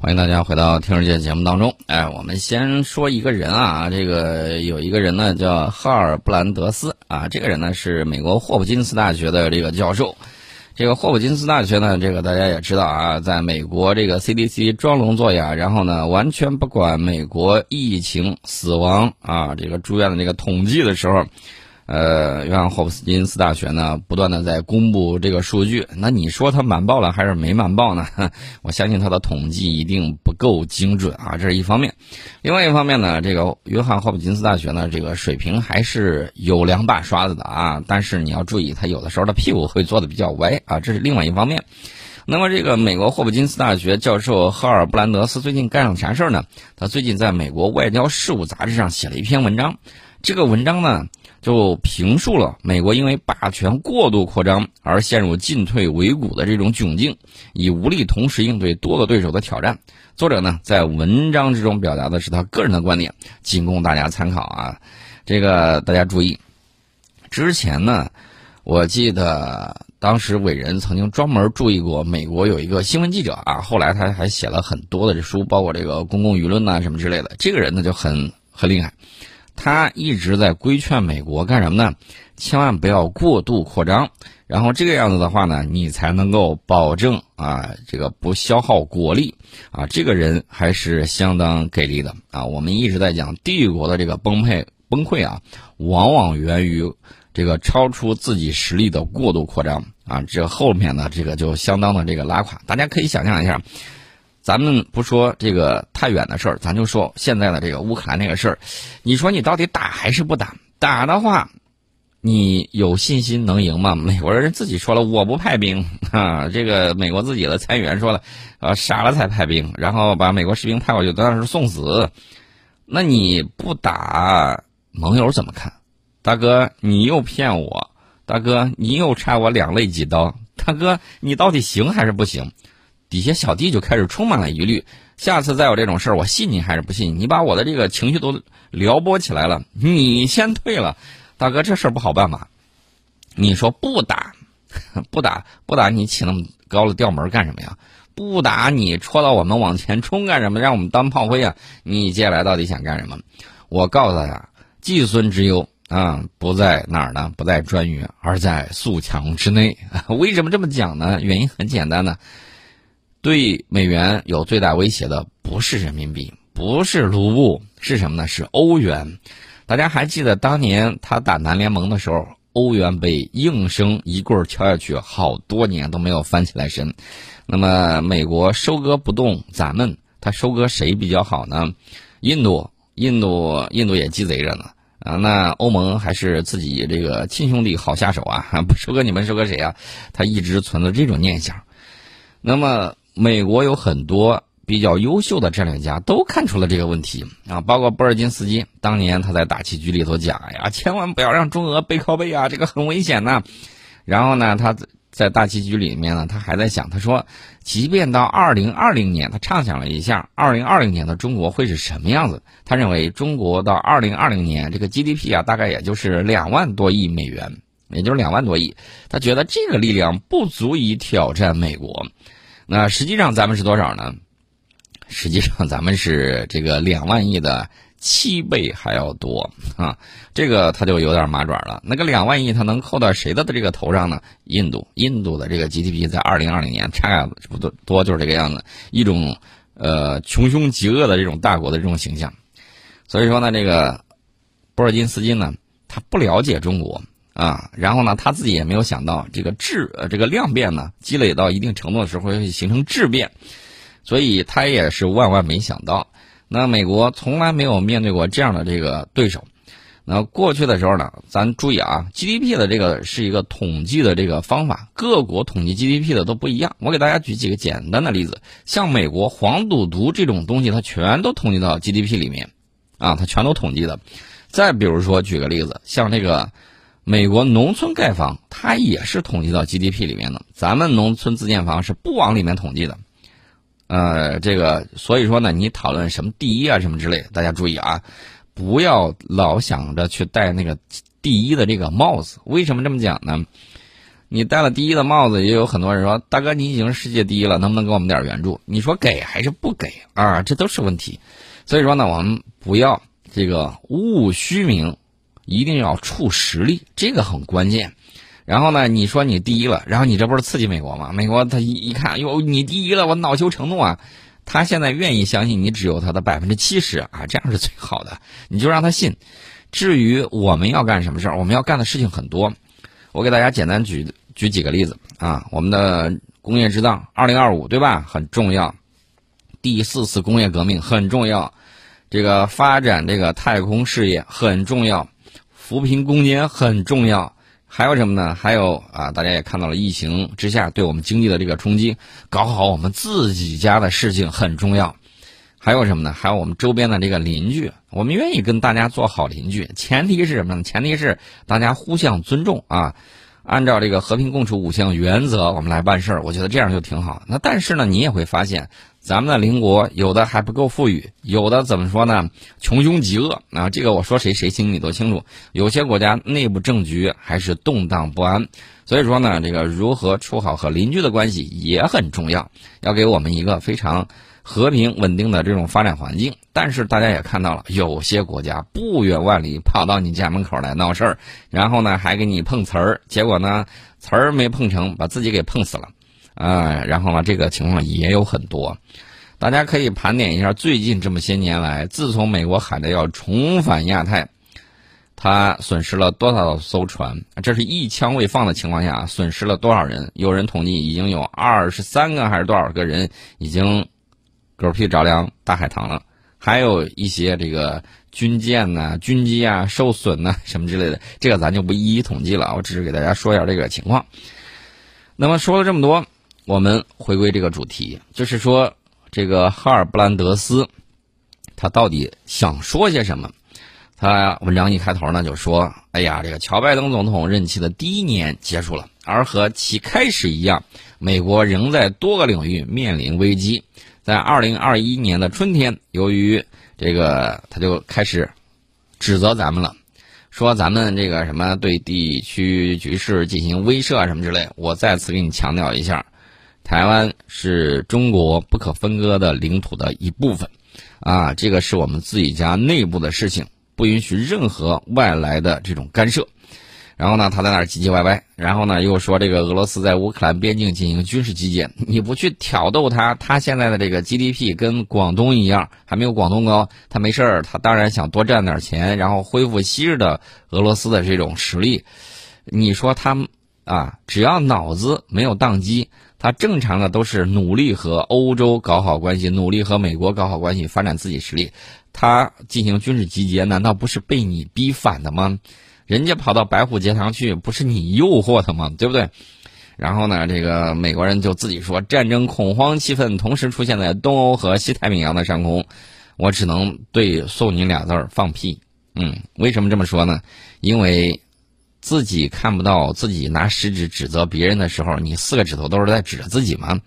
欢迎大家回到听世界节目当中。哎，我们先说一个人啊，这个有一个人呢叫哈尔布兰德斯啊，这个人呢是美国霍普金斯大学的这个教授。这个霍普金斯大学呢，这个大家也知道啊，在美国这个 CDC 装聋作哑，然后呢完全不管美国疫情死亡啊这个住院的这个统计的时候。呃，约翰霍普金斯大学呢，不断的在公布这个数据。那你说他瞒报了还是没瞒报呢？我相信他的统计一定不够精准啊，这是一方面。另外一方面呢，这个约翰霍普金斯大学呢，这个水平还是有两把刷子的啊。但是你要注意，他有的时候的屁股会坐的比较歪啊，这是另外一方面。那么这个美国霍普金斯大学教授赫尔布兰德斯最近干了啥事儿呢？他最近在美国外交事务杂志上写了一篇文章，这个文章呢。就评述了美国因为霸权过度扩张而陷入进退维谷的这种窘境，以无力同时应对多个对手的挑战。作者呢在文章之中表达的是他个人的观点，仅供大家参考啊。这个大家注意，之前呢，我记得当时伟人曾经专门注意过美国有一个新闻记者啊，后来他还写了很多的这书，包括这个公共舆论呐什么之类的。这个人呢就很很厉害。他一直在规劝美国干什么呢？千万不要过度扩张，然后这个样子的话呢，你才能够保证啊，这个不消耗国力啊。这个人还是相当给力的啊。我们一直在讲帝国的这个崩溃崩溃啊，往往源于这个超出自己实力的过度扩张啊。这后面呢，这个就相当的这个拉垮。大家可以想象一下。咱们不说这个太远的事儿，咱就说现在的这个乌克兰那个事儿。你说你到底打还是不打？打的话，你有信心能赢吗？美国人自己说了，我不派兵啊。这个美国自己的参议员说了，呃，傻了才派兵，然后把美国士兵派过去当然是送死。那你不打，盟友怎么看？大哥，你又骗我！大哥，你又插我两肋几刀！大哥，你到底行还是不行？底下小弟就开始充满了疑虑，下次再有这种事儿，我信你还是不信？你把我的这个情绪都撩拨起来了，你先退了，大哥，这事儿不好办吧？你说不打，不打，不打，你起那么高的调门干什么呀？不打，你戳到我们往前冲干什么？让我们当炮灰啊？你接下来到底想干什么？我告诉大家，季孙之忧啊，不在哪儿呢？不在专臾，而在宿墙之内。为什么这么讲呢？原因很简单呢。对美元有最大威胁的不是人民币，不是卢布，是什么呢？是欧元。大家还记得当年他打南联盟的时候，欧元被应声一棍敲下去，好多年都没有翻起来身。那么美国收割不动咱们，他收割谁比较好呢？印度，印度，印度也鸡贼着呢啊！那欧盟还是自己这个亲兄弟好下手啊！不收割你们，收割谁啊？他一直存着这种念想。那么。美国有很多比较优秀的战略家都看出了这个问题啊，包括波尔金斯基，当年他在大棋局里头讲哎呀，千万不要让中俄背靠背啊，这个很危险呐。然后呢，他在大棋局里面呢，他还在想，他说，即便到二零二零年，他畅想了一下，二零二零年的中国会是什么样子？他认为中国到二零二零年这个 GDP 啊，大概也就是两万多亿美元，也就是两万多亿。他觉得这个力量不足以挑战美国。那实际上咱们是多少呢？实际上咱们是这个两万亿的七倍还要多啊！这个他就有点麻爪了。那个两万亿他能扣到谁的这个头上呢？印度，印度的这个 GDP 在二零二零年差不多多就是这个样子，一种呃穷凶极恶的这种大国的这种形象。所以说呢，这个波尔金斯基呢，他不了解中国。啊，然后呢，他自己也没有想到这个质呃这个量变呢，积累到一定程度的时候会形成质变，所以他也是万万没想到。那美国从来没有面对过这样的这个对手。那过去的时候呢，咱注意啊，GDP 的这个是一个统计的这个方法，各国统计 GDP 的都不一样。我给大家举几个简单的例子，像美国黄赌毒这种东西，它全都统计到 GDP 里面，啊，它全都统计的。再比如说，举个例子，像这个。美国农村盖房，它也是统计到 GDP 里面的。咱们农村自建房是不往里面统计的。呃，这个所以说呢，你讨论什么第一啊什么之类，大家注意啊，不要老想着去戴那个第一的这个帽子。为什么这么讲呢？你戴了第一的帽子，也有很多人说：“大哥，你已经是世界第一了，能不能给我们点援助？”你说给还是不给啊？这都是问题。所以说呢，我们不要这个务虚名，一定要处实力，这个很关键。然后呢，你说你第一了，然后你这不是刺激美国吗？美国他一一看，哟，你第一了，我恼羞成怒啊！他现在愿意相信你只有他的百分之七十啊，这样是最好的，你就让他信。至于我们要干什么事儿，我们要干的事情很多。我给大家简单举举几个例子啊，我们的工业之道二零二五对吧？很重要，第四次工业革命很重要，这个发展这个太空事业很重要，扶贫攻坚很重要，还有什么呢？还有啊，大家也看到了疫情之下对我们经济的这个冲击，搞好我们自己家的事情很重要，还有什么呢？还有我们周边的这个邻居。我们愿意跟大家做好邻居，前提是什么呢？前提是大家互相尊重啊，按照这个和平共处五项原则，我们来办事儿。我觉得这样就挺好。那但是呢，你也会发现，咱们的邻国有的还不够富裕，有的怎么说呢？穷凶极恶啊！这个我说谁谁心里都清楚。有些国家内部政局还是动荡不安，所以说呢，这个如何处好和邻居的关系也很重要，要给我们一个非常。和平稳定的这种发展环境，但是大家也看到了，有些国家不远万里跑到你家门口来闹事儿，然后呢还给你碰瓷儿，结果呢瓷儿没碰成，把自己给碰死了，啊，然后呢这个情况也有很多，大家可以盘点一下最近这么些年来，自从美国喊着要重返亚太，他损失了多少艘船？这是一枪未放的情况下，损失了多少人？有人统计已经有二十三个还是多少个人已经。狗屁着凉大海棠了，还有一些这个军舰呐、军机啊受损呐什么之类的，这个咱就不一一统计了，我只是给大家说一下这个情况。那么说了这么多，我们回归这个主题，就是说这个哈尔布兰德斯他到底想说些什么？他文章一开头呢就说：“哎呀，这个乔拜登总统任期的第一年结束了，而和其开始一样，美国仍在多个领域面临危机。”在二零二一年的春天，由于这个，他就开始指责咱们了，说咱们这个什么对地区局势进行威慑啊什么之类。我再次给你强调一下，台湾是中国不可分割的领土的一部分，啊，这个是我们自己家内部的事情，不允许任何外来的这种干涉。然后呢，他在那儿唧唧歪歪，然后呢又说这个俄罗斯在乌克兰边境进行军事基建，你不去挑逗他，他现在的这个 GDP 跟广东一样，还没有广东高，他没事儿，他当然想多赚点钱，然后恢复昔日的俄罗斯的这种实力。你说他啊，只要脑子没有宕机，他正常的都是努力和欧洲搞好关系，努力和美国搞好关系，发展自己实力。他进行军事集结，难道不是被你逼反的吗？人家跑到白虎节堂去，不是你诱惑他吗？对不对？然后呢，这个美国人就自己说，战争恐慌气氛同时出现在东欧和西太平洋的上空，我只能对送你俩字儿：放屁。嗯，为什么这么说呢？因为自己看不到自己拿食指指责别人的时候，你四个指头都是在指着自己吗？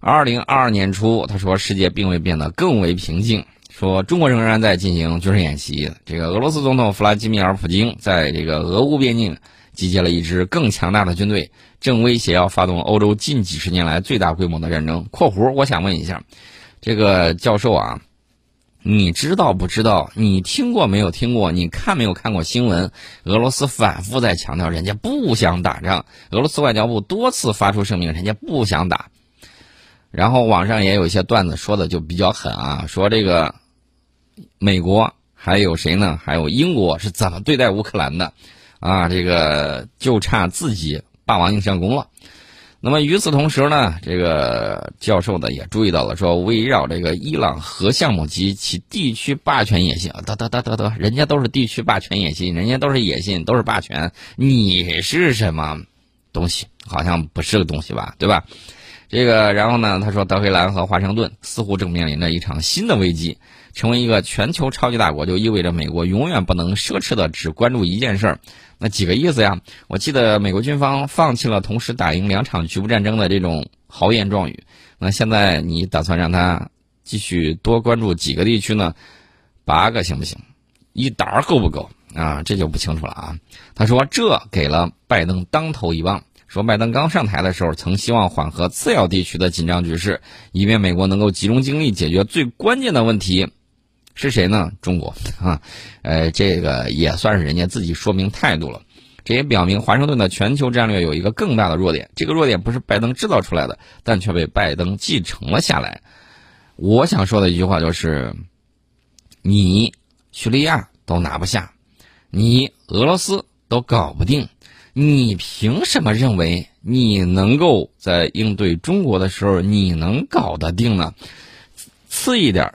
二零二二年初，他说世界并未变得更为平静。说中国仍然在进行军事演习。这个俄罗斯总统弗拉基米尔·普京在这个俄乌边境集结了一支更强大的军队，正威胁要发动欧洲近几十年来最大规模的战争。（括弧）我想问一下，这个教授啊，你知道不知道？你听过没有听过？你看没有看过新闻？俄罗斯反复在强调，人家不想打仗。俄罗斯外交部多次发出声明，人家不想打。然后网上也有一些段子说的就比较狠啊，说这个。美国还有谁呢？还有英国是怎么对待乌克兰的？啊，这个就差自己霸王硬上弓了。那么与此同时呢，这个教授呢也注意到了，说围绕这个伊朗核项目及其地区霸权野心，得得得得得，人家都是地区霸权野心，人家都是野心，都是霸权，你是什么东西？好像不是个东西吧？对吧？这个，然后呢，他说德黑兰和华盛顿似乎正面临着一场新的危机。成为一个全球超级大国，就意味着美国永远不能奢侈的只关注一件事儿。那几个意思呀？我记得美国军方放弃了同时打赢两场局部战争的这种豪言壮语。那现在你打算让他继续多关注几个地区呢？八个行不行？一沓够不够啊？这就不清楚了啊。他说这给了拜登当头一棒，说拜登刚上台的时候，曾希望缓和次要地区的紧张局势，以便美国能够集中精力解决最关键的问题。是谁呢？中国啊，呃，这个也算是人家自己说明态度了。这也表明华盛顿的全球战略有一个更大的弱点，这个弱点不是拜登制造出来的，但却被拜登继承了下来。我想说的一句话就是：你叙利亚都拿不下，你俄罗斯都搞不定。你凭什么认为你能够在应对中国的时候你能搞得定呢？次一点，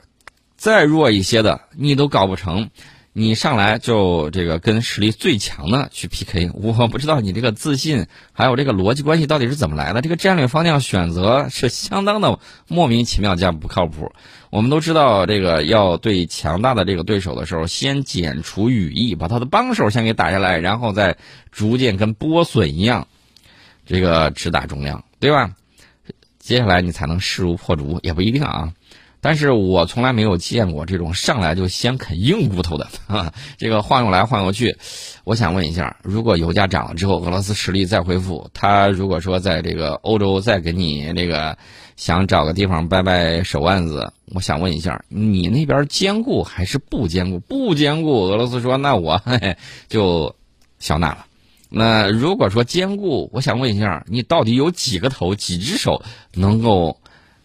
再弱一些的你都搞不成，你上来就这个跟实力最强的去 PK，我不知道你这个自信还有这个逻辑关系到底是怎么来的？这个战略方向选择是相当的莫名其妙加不靠谱。我们都知道，这个要对强大的这个对手的时候，先剪除羽翼，把他的帮手先给打下来，然后再逐渐跟剥笋一样，这个直打中央，对吧？接下来你才能势如破竹，也不一定啊。但是我从来没有见过这种上来就先啃硬骨头的 啊！这个晃悠来晃悠去，我想问一下，如果油价涨了之后，俄罗斯实力再恢复，他如果说在这个欧洲再给你这个。想找个地方掰掰手腕子，我想问一下，你那边坚固还是不坚固？不坚固，俄罗斯说那我 嘿就小纳了。那如果说坚固，我想问一下，你到底有几个头、几只手能够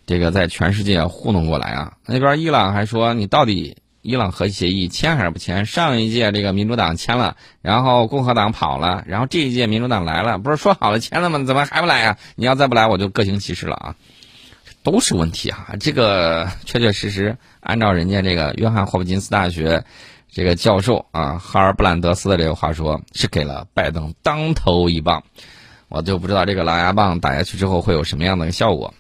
这个在全世界糊弄过来啊？那边伊朗还说，你到底伊朗核协议签还是不签？上一届这个民主党签了，然后共和党跑了，然后这一届民主党来了，不是说好了签了吗？怎么还不来啊？你要再不来，我就各行其事了啊！都是问题啊！这个确确实实，按照人家这个约翰霍普金斯大学这个教授啊哈尔布兰德斯的这个话说，是给了拜登当头一棒。我就不知道这个狼牙棒打下去之后会有什么样的效果。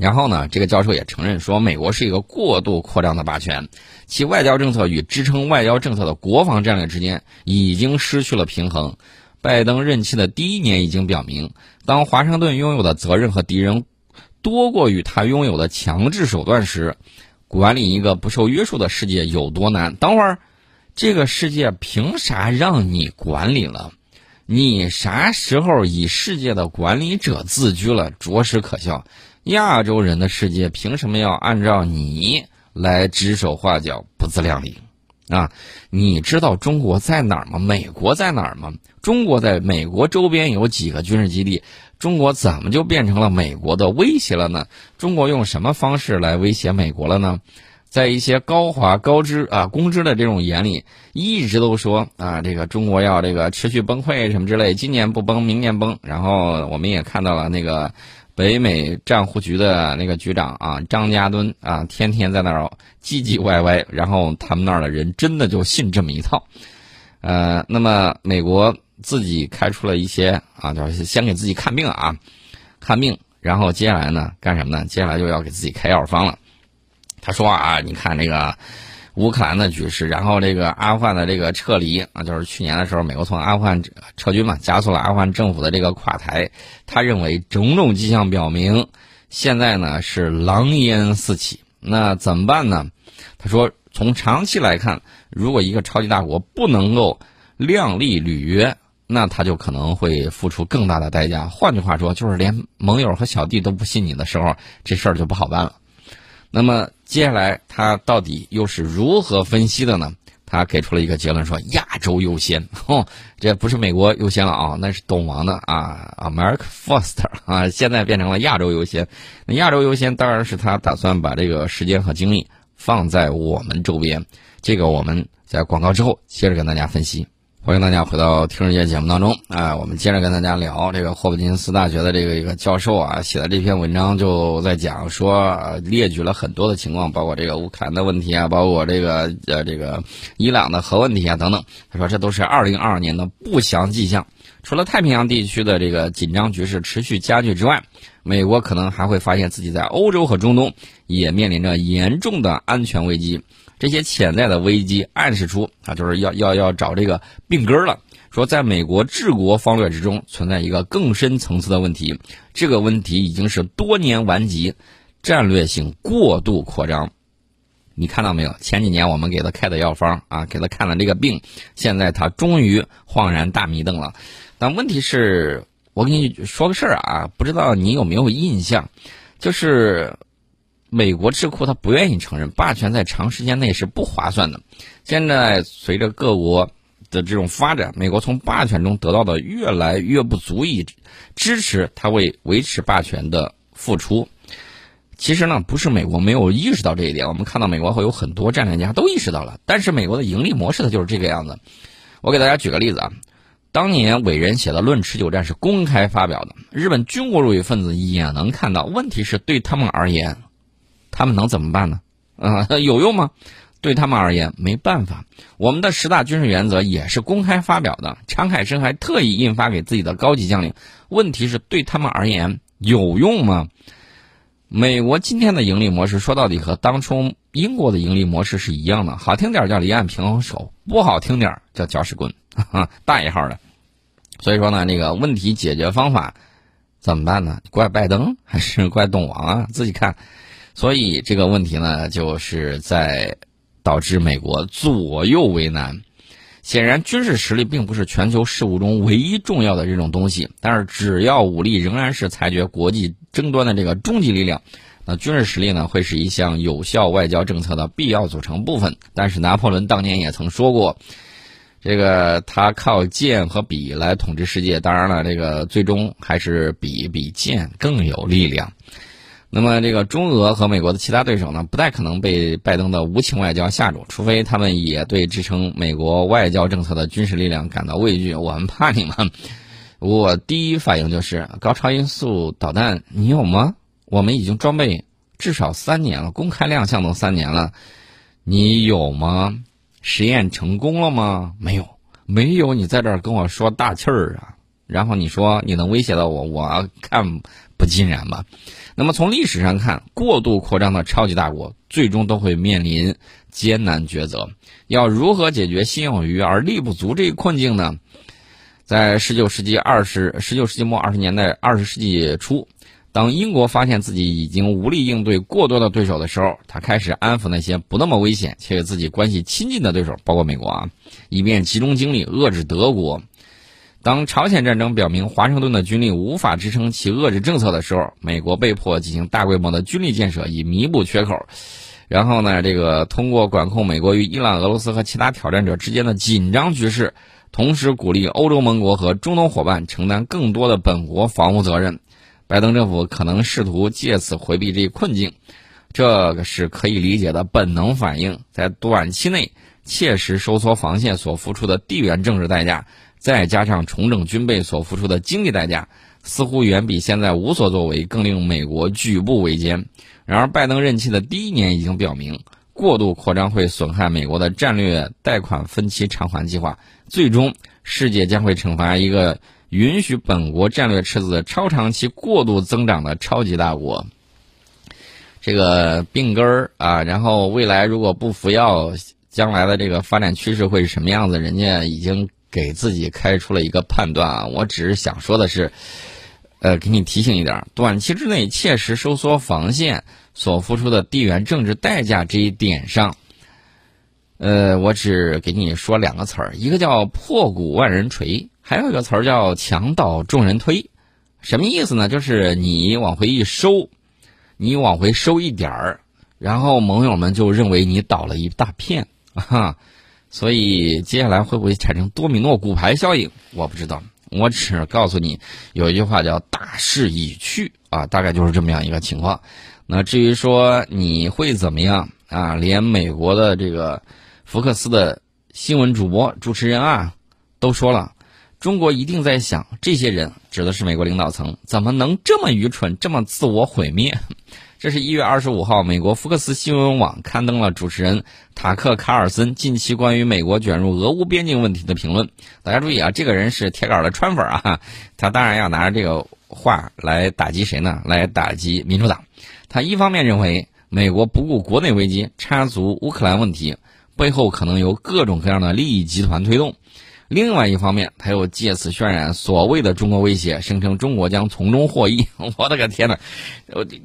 然后呢，这个教授也承认说，美国是一个过度扩张的霸权，其外交政策与支撑外交政策的国防战略之间已经失去了平衡。拜登任期的第一年已经表明，当华盛顿拥有的责任和敌人。多过于他拥有的强制手段时，管理一个不受约束的世界有多难？等会儿，这个世界凭啥让你管理了？你啥时候以世界的管理者自居了？着实可笑。亚洲人的世界凭什么要按照你来指手画脚？不自量力啊！你知道中国在哪儿吗？美国在哪儿吗？中国在美国周边有几个军事基地？中国怎么就变成了美国的威胁了呢？中国用什么方式来威胁美国了呢？在一些高华高知啊公知的这种眼里，一直都说啊，这个中国要这个持续崩溃什么之类，今年不崩，明年崩。然后我们也看到了那个北美账户局的那个局长啊张家敦啊，天天在那儿唧唧歪歪，然后他们那儿的人真的就信这么一套。呃，那么美国。自己开出了一些啊，就是先给自己看病啊，看病，然后接下来呢干什么呢？接下来就要给自己开药方了。他说啊，你看这个乌克兰的局势，然后这个阿富汗的这个撤离啊，就是去年的时候美国从阿富汗撤军嘛，加速了阿富汗政府的这个垮台。他认为种种迹象表明，现在呢是狼烟四起。那怎么办呢？他说，从长期来看，如果一个超级大国不能够量力履约。那他就可能会付出更大的代价。换句话说，就是连盟友和小弟都不信你的时候，这事儿就不好办了。那么接下来他到底又是如何分析的呢？他给出了一个结论，说亚洲优先。哦，这不是美国优先了啊，那是懂王的啊，America First 啊，现在变成了亚洲优先。那亚洲优先当然是他打算把这个时间和精力放在我们周边。这个我们在广告之后接着跟大家分析。欢迎大家回到听世界节目当中啊！我们接着跟大家聊这个霍普金斯大学的这个一个教授啊写的这篇文章，就在讲说列举了很多的情况，包括这个乌克兰的问题啊，包括这个呃这个伊朗的核问题啊等等。他说这都是二零二二年的不祥迹象。除了太平洋地区的这个紧张局势持续加剧之外，美国可能还会发现自己在欧洲和中东也面临着严重的安全危机。这些潜在的危机暗示出啊，就是要要要找这个病根了。说在美国治国方略之中存在一个更深层次的问题，这个问题已经是多年顽疾，战略性过度扩张。你看到没有？前几年我们给他开的药方啊，给他看了这个病，现在他终于恍然大迷瞪了。但问题是，我给你说个事儿啊，不知道你有没有印象，就是美国智库他不愿意承认霸权在长时间内是不划算的。现在随着各国的这种发展，美国从霸权中得到的越来越不足以支持他为维持霸权的付出。其实呢，不是美国没有意识到这一点，我们看到美国会有很多战略家都意识到了，但是美国的盈利模式它就是这个样子。我给大家举个例子啊，当年伟人写的《论持久战》是公开发表的，日本军国主义分子也能看到。问题是对他们而言，他们能怎么办呢？啊，有用吗？对他们而言没办法。我们的十大军事原则也是公开发表的，常海生还特意印发给自己的高级将领。问题是对他们而言有用吗？美国今天的盈利模式，说到底和当初英国的盈利模式是一样的，好听点叫离岸平衡手，不好听点叫搅屎棍，大一号的。所以说呢，那个问题解决方法怎么办呢？怪拜登还是怪董王啊？自己看。所以这个问题呢，就是在导致美国左右为难。显然，军事实力并不是全球事务中唯一重要的这种东西。但是，只要武力仍然是裁决国际争端的这个终极力量，那军事实力呢，会是一项有效外交政策的必要组成部分。但是，拿破仑当年也曾说过，这个他靠剑和笔来统治世界。当然了，这个最终还是笔比剑更有力量。那么，这个中俄和美国的其他对手呢，不太可能被拜登的无情外交吓住，除非他们也对支撑美国外交政策的军事力量感到畏惧。我们怕你们。我第一反应就是高超音速导弹，你有吗？我们已经装备至少三年了，公开亮相都三年了，你有吗？实验成功了吗？没有，没有。你在这儿跟我说大气儿啊？然后你说你能威胁到我？我看不尽然吧。那么从历史上看，过度扩张的超级大国最终都会面临艰难抉择。要如何解决心有余而力不足这一困境呢？在十九世纪二十十九世纪末二十年代二十世纪初，当英国发现自己已经无力应对过多的对手的时候，他开始安抚那些不那么危险且与自己关系亲近的对手，包括美国啊，以便集中精力遏制德国。当朝鲜战争表明华盛顿的军力无法支撑其遏制政策的时候，美国被迫进行大规模的军力建设以弥补缺口。然后呢，这个通过管控美国与伊朗、俄罗斯和其他挑战者之间的紧张局势，同时鼓励欧洲盟国和中东伙伴承担更多的本国防务责任。拜登政府可能试图借此回避这一困境，这个是可以理解的本能反应。在短期内切实收缩防线所付出的地缘政治代价。再加上重整军备所付出的经济代价，似乎远比现在无所作为更令美国举步维艰。然而，拜登任期的第一年已经表明，过度扩张会损害美国的战略贷款分期偿还计划。最终，世界将会惩罚一个允许本国战略赤字超长期过度增长的超级大国。这个病根儿啊，然后未来如果不服药，将来的这个发展趋势会是什么样子？人家已经。给自己开出了一个判断啊！我只是想说的是，呃，给你提醒一点：短期之内切实收缩防线所付出的地缘政治代价这一点上，呃，我只给你说两个词儿，一个叫破鼓万人锤，还有一个词儿叫墙倒众人推。什么意思呢？就是你往回一收，你往回收一点儿，然后盟友们就认为你倒了一大片啊。所以接下来会不会产生多米诺骨牌效应？我不知道，我只告诉你，有一句话叫“大势已去”啊，大概就是这么样一个情况。那至于说你会怎么样啊？连美国的这个福克斯的新闻主播主持人啊，都说了，中国一定在想，这些人指的是美国领导层，怎么能这么愚蠢，这么自我毁灭？这是一月二十五号，美国福克斯新闻网刊登了主持人塔克·卡尔森近期关于美国卷入俄乌边境问题的评论。大家注意啊，这个人是铁杆的川粉啊，他当然要拿着这个话来打击谁呢？来打击民主党。他一方面认为美国不顾国内危机插足乌克兰问题，背后可能有各种各样的利益集团推动。另外一方面，他又借此渲染所谓的中国威胁，声称中国将从中获益。我的个天呐，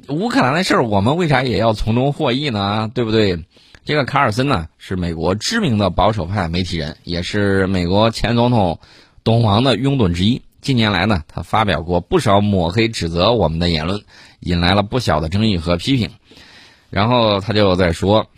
乌克兰的事儿，我们为啥也要从中获益呢？对不对？这个卡尔森呢，是美国知名的保守派媒体人，也是美国前总统董王的拥趸之一。近年来呢，他发表过不少抹黑指责我们的言论，引来了不小的争议和批评。然后他就在说，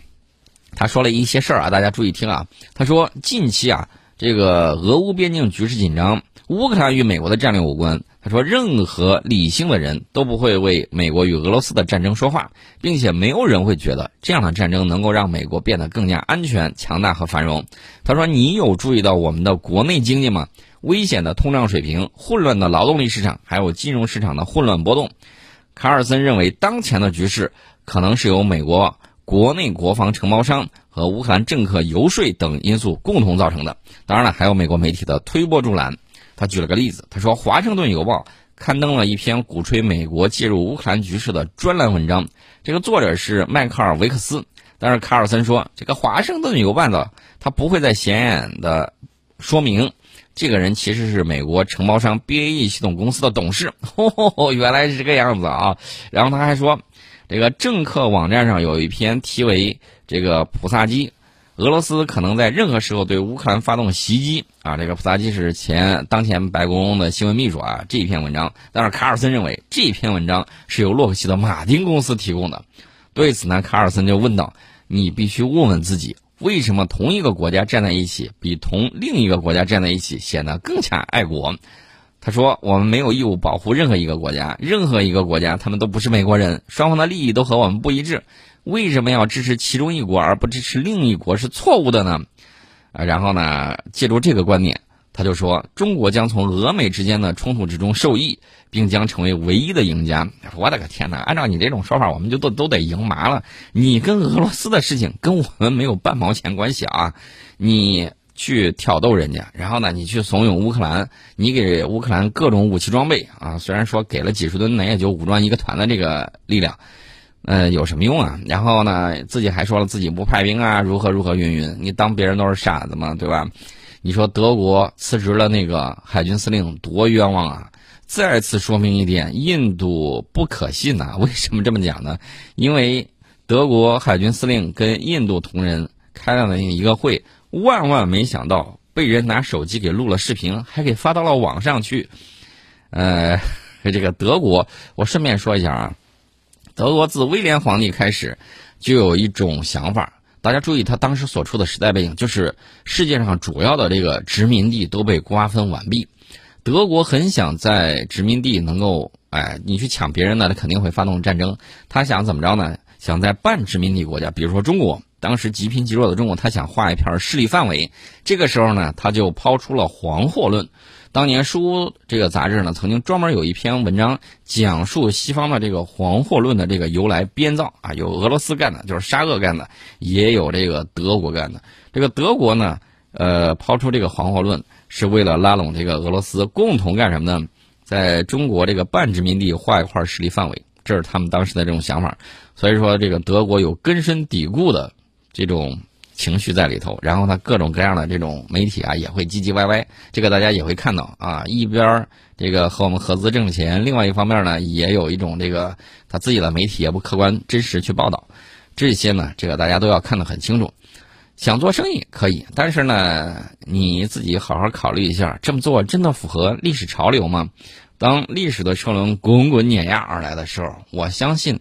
他说了一些事儿啊，大家注意听啊。他说近期啊，这个俄乌边境局势紧张，乌克兰与美国的战略无关。他说，任何理性的人都不会为美国与俄罗斯的战争说话，并且没有人会觉得这样的战争能够让美国变得更加安全、强大和繁荣。他说：“你有注意到我们的国内经济吗？危险的通胀水平、混乱的劳动力市场，还有金融市场的混乱波动。”卡尔森认为，当前的局势可能是由美国国内国防承包商和乌克兰政客游说等因素共同造成的。当然了，还有美国媒体的推波助澜。他举了个例子，他说，《华盛顿邮报》刊登了一篇鼓吹美国介入乌克兰局势的专栏文章，这个作者是迈克尔·维克斯。但是卡尔森说，这个《华盛顿邮报》的他不会再显眼的说明，这个人其实是美国承包商 BAE 系统公司的董事。哦，原来是这个样子啊！然后他还说，这个政客网站上有一篇题为“这个普萨基”。俄罗斯可能在任何时候对乌克兰发动袭击啊！这个普萨基是前当前白宫的新闻秘书啊。这一篇文章，但是卡尔森认为这篇文章是由洛克希德马丁公司提供的。对此呢，卡尔森就问道：“你必须问问自己，为什么同一个国家站在一起，比同另一个国家站在一起显得更加爱国？”他说：“我们没有义务保护任何一个国家，任何一个国家他们都不是美国人，双方的利益都和我们不一致。”为什么要支持其中一国而不支持另一国是错误的呢？啊，然后呢，借助这个观点，他就说中国将从俄美之间的冲突之中受益，并将成为唯一的赢家。我的个天哪！按照你这种说法，我们就都都得赢麻了。你跟俄罗斯的事情跟我们没有半毛钱关系啊！你去挑逗人家，然后呢，你去怂恿乌克兰，你给乌克兰各种武器装备啊，虽然说给了几十吨，那也就武装一个团的这个力量。呃，有什么用啊？然后呢，自己还说了自己不派兵啊，如何如何云云？你当别人都是傻子吗？对吧？你说德国辞职了那个海军司令多冤枉啊！再次说明一点，印度不可信呐。为什么这么讲呢？因为德国海军司令跟印度同仁开了一个会，万万没想到被人拿手机给录了视频，还给发到了网上去。呃，这个德国，我顺便说一下啊。德国自威廉皇帝开始，就有一种想法。大家注意，他当时所处的时代背景，就是世界上主要的这个殖民地都被瓜分完毕。德国很想在殖民地能够，哎，你去抢别人的，他肯定会发动战争。他想怎么着呢？想在半殖民地国家，比如说中国，当时极贫极弱的中国，他想画一片势力范围。这个时候呢，他就抛出了“黄祸论”。当年《书》这个杂志呢，曾经专门有一篇文章讲述西方的这个“黄祸论”的这个由来编造啊，有俄罗斯干的，就是沙俄干的，也有这个德国干的。这个德国呢，呃，抛出这个“黄祸论”是为了拉拢这个俄罗斯，共同干什么呢？在中国这个半殖民地画一块势力范围，这是他们当时的这种想法。所以说，这个德国有根深蒂固的这种。情绪在里头，然后呢，各种各样的这种媒体啊也会唧唧歪歪，这个大家也会看到啊。一边这个和我们合资挣钱，另外一方面呢，也有一种这个他自己的媒体也不客观真实去报道，这些呢，这个大家都要看得很清楚。想做生意可以，但是呢，你自己好好考虑一下，这么做真的符合历史潮流吗？当历史的车轮滚滚碾压而来的时候，我相信，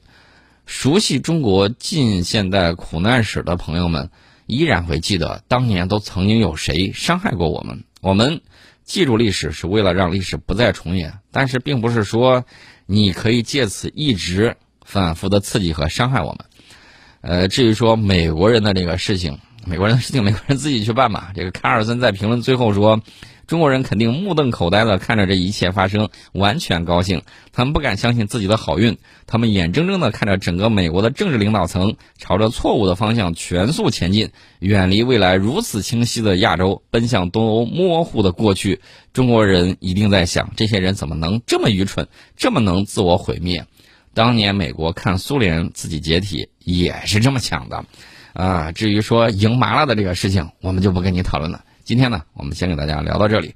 熟悉中国近现代苦难史的朋友们。依然会记得当年都曾经有谁伤害过我们。我们记住历史是为了让历史不再重演，但是并不是说你可以借此一直反复的刺激和伤害我们。呃，至于说美国人的这个事情，美国人的事情，美国人自己去办吧。这个卡尔森在评论最后说。中国人肯定目瞪口呆的看着这一切发生，完全高兴。他们不敢相信自己的好运，他们眼睁睁的看着整个美国的政治领导层朝着错误的方向全速前进，远离未来如此清晰的亚洲，奔向东欧模糊的过去。中国人一定在想：这些人怎么能这么愚蠢，这么能自我毁灭？当年美国看苏联自己解体也是这么想的。啊，至于说赢麻了的这个事情，我们就不跟你讨论了。今天呢，我们先给大家聊到这里。